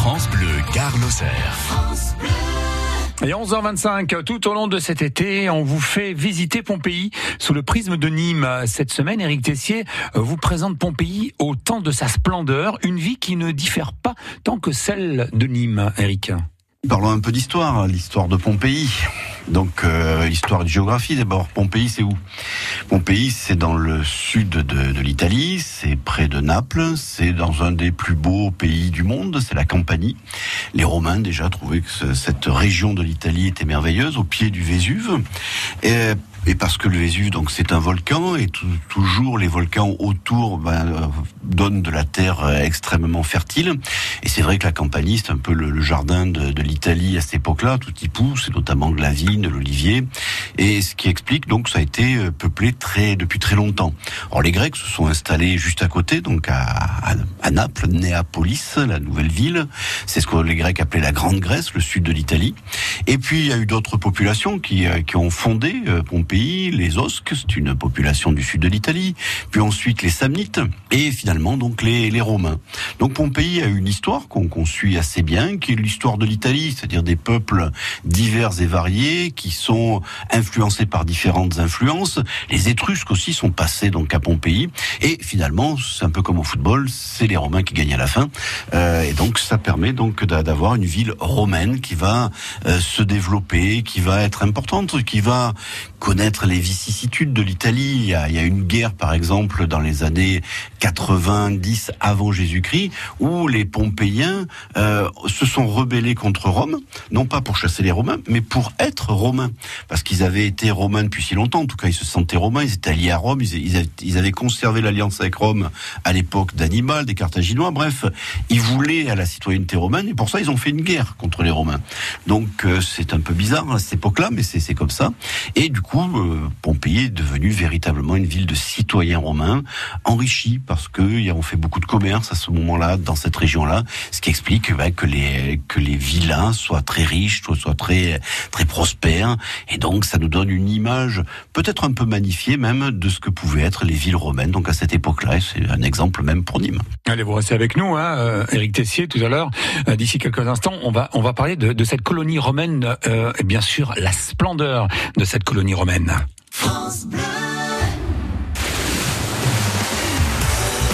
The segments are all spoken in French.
France Bleu, Gare Et 11h25, tout au long de cet été, on vous fait visiter Pompéi sous le prisme de Nîmes. Cette semaine, Éric Tessier vous présente Pompéi au temps de sa splendeur, une vie qui ne diffère pas tant que celle de Nîmes, Éric. Parlons un peu d'histoire, l'histoire de Pompéi. Donc, euh, histoire de géographie d'abord. Pompéi, c'est où? Pompéi, c'est dans le sud de, l'Italie, c'est près de Naples, c'est dans un des plus beaux pays du monde, c'est la Campanie. Les Romains déjà trouvaient que cette région de l'Italie était merveilleuse, au pied du Vésuve. Et parce que le Vésuve, donc, c'est un volcan, et toujours les volcans autour ben, euh, donnent de la terre euh, extrêmement fertile. Et c'est vrai que la Campanie, c'est un peu le, jardin de, l'Italie à cette époque-là. Tout y pousse, et notamment de la de l'olivier. Et ce qui explique donc ça a été euh, peuplé très depuis très longtemps. Or les Grecs se sont installés juste à côté, donc à, Naples, Néapolis, la nouvelle ville. C'est ce que les Grecs appelaient la Grande Grèce, le sud de l'Italie. Et puis il y a eu d'autres populations qui, qui ont fondé Pompéi pays, les Osques, c'est une population du sud de l'Italie, puis ensuite les Samnites, et finalement donc les, les Romains. Donc Pompéi a une histoire qu'on suit assez bien, qui est l'histoire de l'Italie, c'est-à-dire des peuples divers et variés qui sont influencés par différentes influences. Les Étrusques aussi sont passés donc à Pompéi, et finalement c'est un peu comme au football, c'est les Romains qui gagnent à la fin, euh, et donc ça permet donc d'avoir une ville romaine qui va euh, se développer, qui va être importante, qui va connaître les vicissitudes de l'Italie. Il, y a une guerre, par exemple, dans les années 90 avant Jésus-Christ, où les Pompéiens euh, se sont rebellés contre Rome, non pas pour chasser les Romains, mais pour être Romains, parce qu'ils avaient été Romains depuis si longtemps. En tout cas, ils se sentaient Romains, ils étaient alliés à Rome, ils, avaient, conservé l'alliance avec Rome à l'époque d'Hannibal, des Carthaginois. Bref, ils voulaient à la citoyenneté romaine, et pour ça, ils ont fait une guerre contre les Romains. Donc, euh, c'est un peu bizarre à cette époque-là, mais c'est comme ça. Et du coup, euh, Pompéi est devenue véritablement une ville de citoyens romains, enrichie parce qu'ils ont fait beaucoup de commerce à ce moment-là, dans cette région-là, ce qui explique bah, que les que les villains soient très riches, soient très très prospères, et donc ça nous donne une image peut-être un peu magnifiée même de ce que pouvaient être les villes romaines. Donc à cette époque-là, c'est un exemple même pour Nîmes. Allez, vous restez avec nous, hein, Éric Tessier, tout à l'heure. Euh, d'ici quelques instants, on va on va parler de, de cette colonie romaine, euh, et bien sûr la splendeur de cette colonie romaine. France Bleu.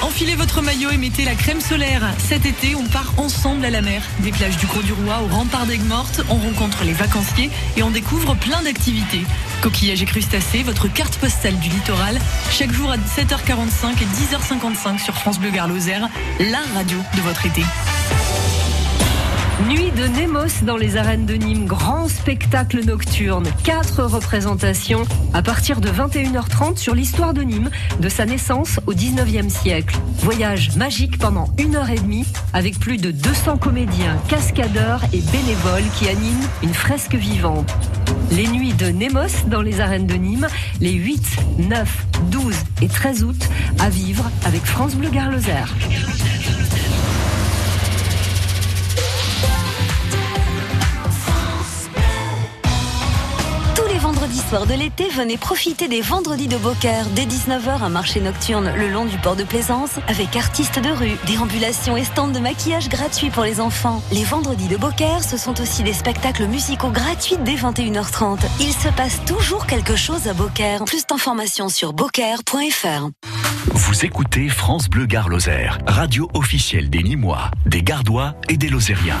Enfilez votre maillot et mettez la crème solaire. Cet été, on part ensemble à la mer. Des plages du Gros du Roi au rempart d'Aigues Mortes, on rencontre les vacanciers et on découvre plein d'activités. Coquillages et crustacés, votre carte postale du littoral, chaque jour à 7h45 et 10h55 sur France Bleu Gare la radio de votre été. Nuit de Nemos dans les arènes de Nîmes, grand spectacle nocturne, quatre représentations à partir de 21h30 sur l'histoire de Nîmes, de sa naissance au 19e siècle. Voyage magique pendant une heure et demie avec plus de 200 comédiens, cascadeurs et bénévoles qui animent une fresque vivante. Les nuits de Nemos dans les arènes de Nîmes, les 8, 9, 12 et 13 août à vivre avec France Bleu Garloser. De l'été, venez profiter des vendredis de Beaucaire dès 19h, un marché nocturne le long du port de Plaisance avec artistes de rue, déambulations et stands de maquillage gratuits pour les enfants. Les vendredis de Beaucaire, ce sont aussi des spectacles musicaux gratuits dès 21h30. Il se passe toujours quelque chose à Beaucaire. Plus d'informations sur beaucaire.fr. Vous écoutez France Bleu Gare Lozère, radio officielle des Nîmois, des Gardois et des Lozériens.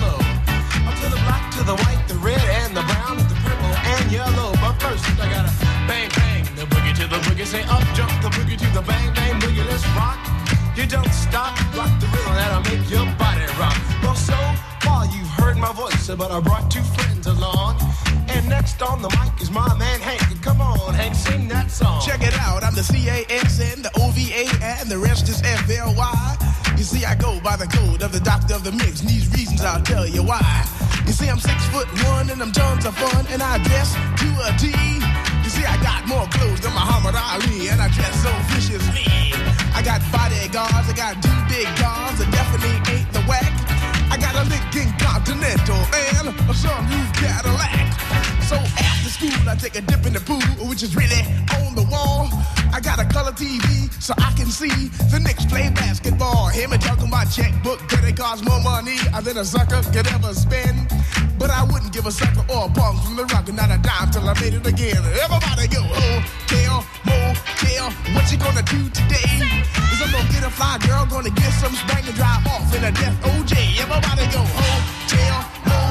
You Say up jump the boogie to the bang bang boogie. Let's rock. You don't stop. Rock the rhythm that'll make your body rock. Well, so far you've heard my voice, but I brought two friends along. And next on the mic is my man Hank. Come on, Hank, sing that song. Check it out. I'm the C A S N, the O V A, and the rest is F L Y. You see, I go by the code of the doctor of the mix, and these reasons I'll tell you why. You see, I'm six foot one, and I'm tons of fun, and I guess to a T. See, I got more clothes than Muhammad Ali, and I dress so viciously. I got bodyguards, I got two big guns, that definitely ain't the whack. I got a Lincoln Continental and a sunroof Cadillac. So after school, I take a dip in the pool, which is really on the wall. I got a color TV so I can see the Knicks play basketball. Him and talking my checkbook, cause it costs more money than a sucker could ever spend. But I wouldn't give a sucker or a punk from the rock, and not a dime till I made it again. Everybody go, hotel, motel, what you gonna do today? Is I'm gonna get a fly girl, gonna get some spring and drive off in a death OJ. Everybody go, hotel, motel,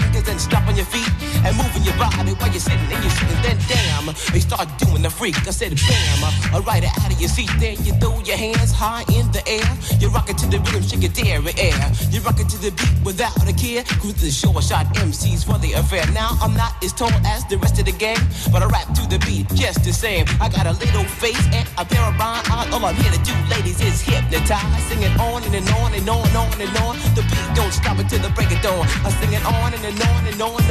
your feet and moving your body while you're sitting and you're sitting. Then damn, they start doing the freak. I said bam, I it out of your seat. Then you throw your hands high in the air. You rock it to the rhythm, shake your dairy air. You rock it to the beat without a care. Cruise the short shot MCs for the affair. Now I'm not as tall as the rest of the gang, but I rap to the beat just the same. I got a little face and a pair of rhyme eyes. All I'm here to do, ladies, is hypnotize. Sing it on and, and on and on and on and on. The beat don't stop until the break of dawn. I sing it on and, and on and on and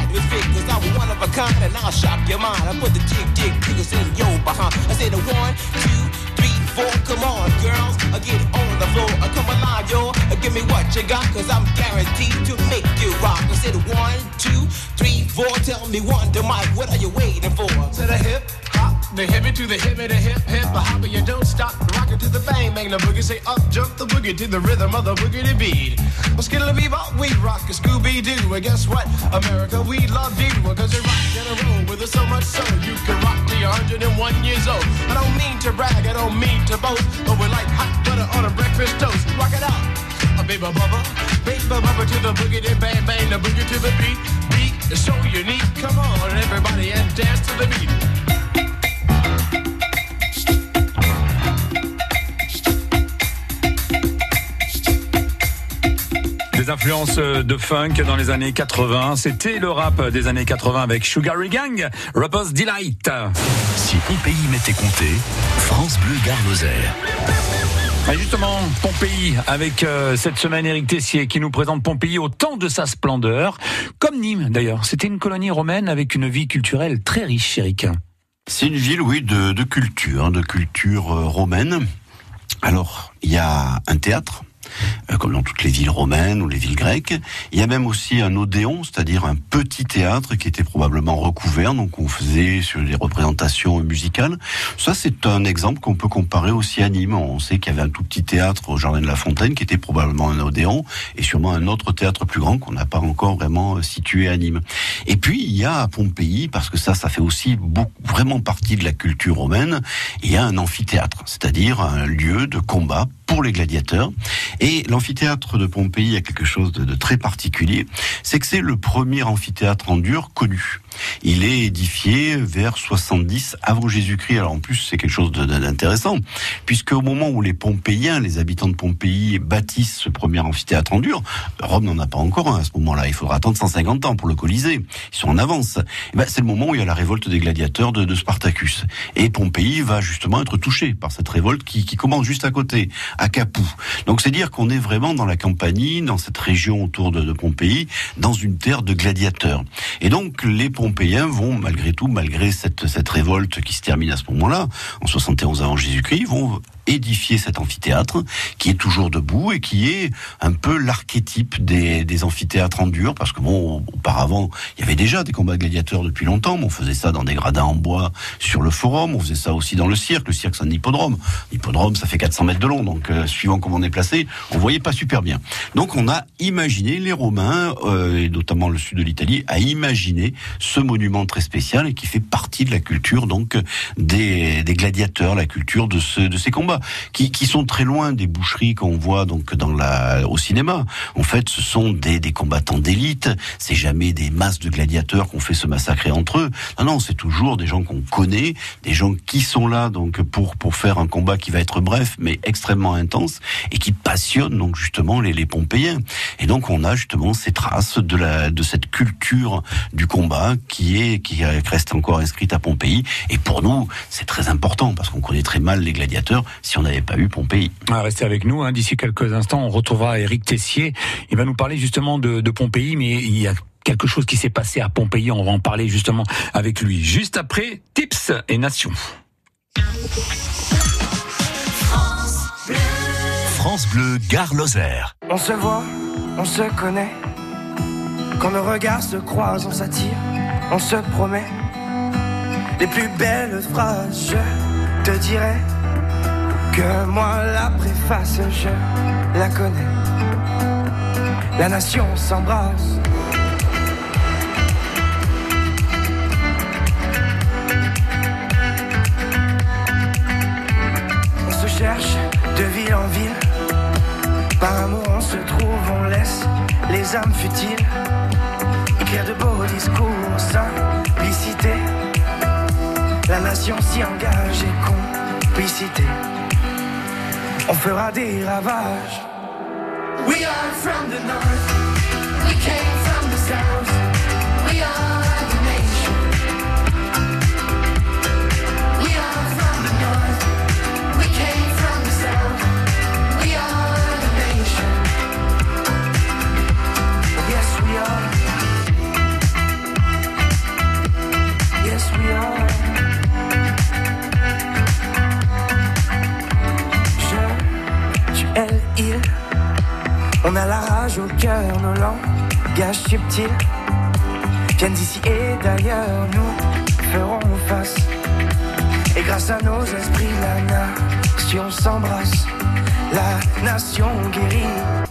atmosphere, cause I'm one of a kind and I'll shock your mind. I put the jig, jig, jiggles in your behind. I say the one, two, three, four. Come on, girls, I get on the floor. I come alive, yo. Give me what you got, cause I'm guaranteed to make you rock. I said one, two, three, four. Tell me one to Mike, what are you waiting for? To the hip, the hippie to the hippie, the hip, hip, the hopper, you don't stop. Rock it to the bang, bang, the boogie, say up, jump the boogie to the rhythm of the boogie to beat. Well, skittle bebop, we rock a Scooby Doo. And guess what? America, we love you. Cause you rock in a roll with us so much so you can rock you're 101 years old. I don't mean to brag, I don't mean to boast, but we're like hot butter on a breakfast toast. Rock it out. A baby bubba, baby bubba to the boogie, then bang bang, the boogie to the influences de funk dans les années 80. C'était le rap des années 80 avec Sugar Ray Gang, Rapper's Delight. Si Pompéi m'était compté, France Bleu Gare Lozère. Ah, justement, Pompéi, avec euh, cette semaine Éric Tessier qui nous présente Pompéi au temps de sa splendeur, comme Nîmes d'ailleurs. C'était une colonie romaine avec une vie culturelle très riche, Éric. C'est une ville, oui, de, de culture, de culture euh, romaine. Alors, il y a un théâtre, euh, comme dans toutes les villes romaines ou les villes grecques. Il y a même aussi un odéon, c'est-à-dire un petit théâtre qui était probablement recouvert, donc on faisait sur des représentations musicales. Ça, c'est un exemple qu'on peut comparer aussi à Nîmes. On sait qu'il y avait un tout petit théâtre au Jardin de la Fontaine qui était probablement un odéon et sûrement un autre théâtre plus grand qu'on n'a pas encore vraiment situé à Nîmes. Et puis, il y a à Pompéi, parce que ça, ça fait aussi vraiment partie de la culture romaine, il y a un amphithéâtre, c'est-à-dire un lieu de combat les gladiateurs. Et l'amphithéâtre de Pompéi a quelque chose de, très particulier, c'est que c'est le premier amphithéâtre en dur connu. Il est édifié vers 70 avant Jésus-Christ. Alors en plus, c'est quelque chose d'intéressant, puisque au moment où les Pompéiens, les habitants de Pompéi, bâtissent ce premier amphithéâtre en dur, Rome n'en a pas encore un à ce moment-là. Il faudra attendre 150 ans pour le Colisée. Ils sont en avance. Eh ben, c'est le moment où il y a la révolte des gladiateurs de, Spartacus. Et Pompéi va justement être touché par cette révolte qui, qui commence juste à côté. à Donc c'est dire qu'on est vraiment dans la Campanie, dans cette région autour de, de Pompéi, dans une terre de gladiateurs. Et donc les Pompéiens vont, malgré tout, malgré cette, cette révolte qui se termine à ce moment-là, en 71 avant Jésus-Christ, vont édifier cet amphithéâtre qui est toujours debout et qui est un peu l'archétype des, amphithéâtres en dur parce que bon auparavant il y avait déjà des combats de gladiateurs depuis longtemps on faisait ça dans des gradins en bois sur le forum on faisait ça aussi dans le cirque le cirque c'est un hippodrome. L'hippodrome ça fait 400 mètres de long donc euh, suivant comment on est placé on voyait pas super bien. Donc on a imaginé les Romains euh, et notamment le sud de l'Italie a imaginé ce monument très spécial et qui fait partie de la culture donc des, gladiateurs la culture de ces combats qui, sont très loin des boucheries qu'on voit donc au cinéma. En fait, ce sont des, combattants d'élite. C'est jamais des masses de gladiateurs qu'on fait se massacrer entre eux. Non, non, c'est toujours des gens qu'on connaît, des gens qui sont là donc pour faire un combat qui va être bref mais extrêmement intense et qui passionne donc justement les, les Pompéiens. Et donc on a justement ces traces de cette culture du combat qui reste encore inscrite à Pompéi. Et pour nous, c'est très important parce qu'on connaît très mal les gladiateurs si on n'avait pas eu Pompéi. Ah, restez avec nous. Hein. D'ici quelques instants, on retrouvera Éric Tessier. Il va nous parler justement de, de Pompéi, mais il y a quelque chose qui s'est passé à Pompéi. On va en parler justement avec lui. Juste après, Tips et Nation. France Bleu, Gare Lozère. On se voit, on se connaît. Quand nos regards se croisent, on s'attire, on se promet. Les plus belles phrases, je te dirai que moi la préface, je la connais. La nation s'embrasse. On se cherche de ville en ville. Par amour on se trouve, on laisse les âmes futiles. Écrire de beaux discours, simplicité. La nation s'y engage et complicité. On fera des ravages. We are from the north. We came d'ailleurs, nous ferons face. Et grâce à nos esprits, la nation s'embrasse, la nation guérit.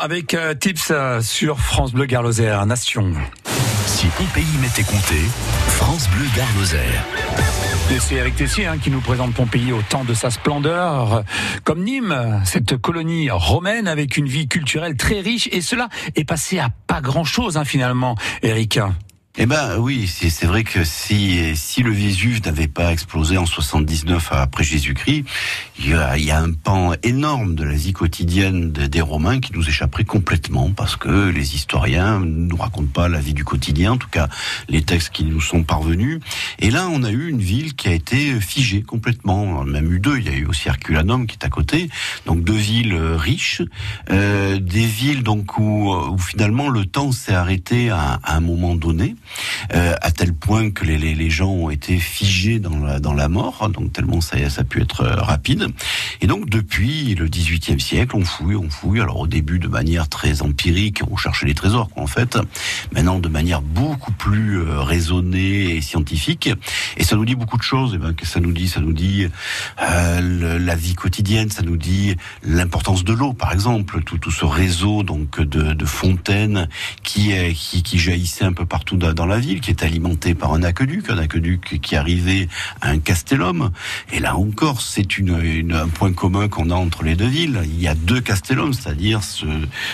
Avec euh, Tips euh, sur France Bleu Gare Lozère, Nation. Si Pompéi m'était compté, France Bleu. Et c'est Eric Tessier hein, qui nous présente Pompéi au temps de sa splendeur. Comme Nîmes, cette colonie romaine avec une vie culturelle très riche. Et cela est passé à pas grand-chose hein, finalement, Eric. Eh ben oui, c'est vrai que si si le Vésuve n'avait pas explosé en 79 après Jésus-Christ, il y a, il y a un pan énorme de la vie quotidienne de- des Romains qui nous échapperait complètement parce que les historiens ne nous racontent pas la vie du quotidien, en tout cas les textes qui nous sont parvenus. Et là, on a eu une ville qui a été figée complètement. On a même eu deux. Il y a eu aussi Herculanum qui est à côté. Donc deux villes riches, euh, des villes donc où, où finalement le temps s'est arrêté à, à un moment donné, euh, à tel point que les, gens ont été figés dans la, mort, donc tellement ça, a pu être euh, rapide. Et donc depuis le XVIIIe siècle, on fouille, on fouille. Alors au début de manière très empirique, on cherchait les trésors quoi, en fait. Maintenant de manière beaucoup plus euh, raisonnée et scientifique. Et ça nous dit beaucoup de choses. Et ben que ça nous dit, ça nous dit la vie quotidienne, ça nous dit l'importance de l'eau, par exemple, tout, tout ce réseau donc de, fontaines qui, qui qui jaillissait un peu partout dans dans la ville, qui est alimenté par un aqueduc, un aqueduc qui arrivait à un castellum. Et là encore, c'est un point commun qu'on a entre les deux villes. Il y a deux castellums, c'est-à-dire ce,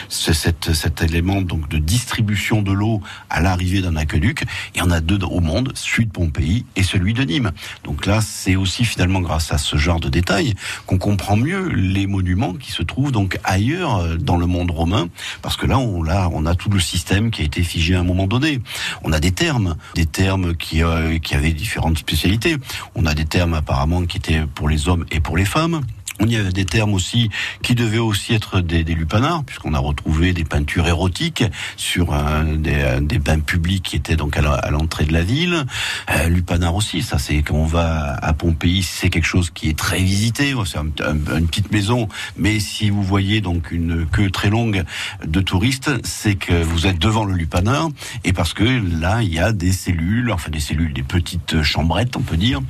ce- cet, élément donc de distribution de l'eau à l'arrivée d'un aqueduc. Il y en a deux au monde, celui de Pompéi et celui de Nîmes. Donc là, c'est aussi finalement grâce à ce genre de détails qu'on comprend mieux les monuments qui se trouvent donc ailleurs euh, dans le monde romain, parce que là, on a tout le système qui a été figé à un moment donné. On a des termes, des termes qui, euh, qui avaient différentes spécialités. On a des termes apparemment qui étaient pour les hommes et pour les femmes. On y avait des termes aussi qui devaient aussi être des, des lupanards, puisqu'on a retrouvé des peintures érotiques sur un, des, un des bains publics qui étaient donc à l'entrée de la ville. Euh, lupanar aussi, ça c'est quand on va à Pompéi, c'est quelque chose qui est très visité. C'est un- un- une petite maison, mais si vous voyez donc une queue très longue de touristes, c'est que vous êtes devant le lupanar, et parce que là il y a des cellules, enfin des cellules, des petites chambrettes, on peut dire,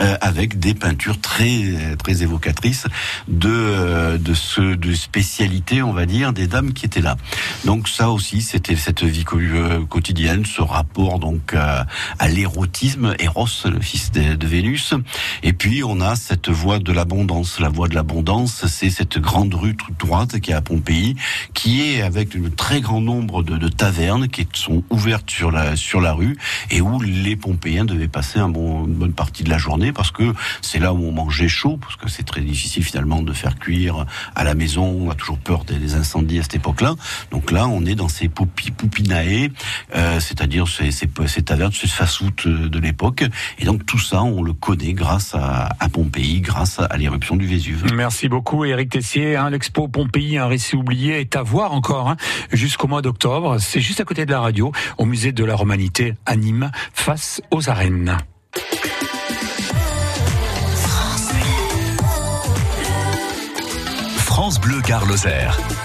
euh, avec des peintures très très évocatrices de euh, de ce de spécialité, on va dire, des dames qui étaient là. Donc ça aussi, c'était cette vie euh, quotidienne, ce rapport donc euh, à l'érotisme, Eros, le fils de, Vénus. Et puis on a cette voie de l'abondance. La voie de l'abondance, c'est cette grande rue toute droite qui est à Pompéi, qui est avec un très grand nombre de, tavernes qui sont ouvertes sur la sur la rue et où les Pompéiens devaient passer une bonne partie de la journée parce que c'est là où on mangeait chaud, parce que c'est très difficile finalement de faire cuire à la maison. On a toujours peur des, incendies à cette époque-là. Donc là, on est dans ces poupi, poupinae, euh, c'est-à-dire ces, ces, ces tavernes, ces fast-food euh, de l'époque. Et donc tout ça, on le connaît grâce à, à Pompéi, grâce à l'éruption du Vésuve. Merci beaucoup Éric Tessier. Hein, L'expo Pompéi, un récit oublié, est à voir encore hein, jusqu'au mois d'octobre. C'est juste à côté de la radio, au musée de la Romanité à Nîmes, face aux arènes. France Bleu Gare Lozère.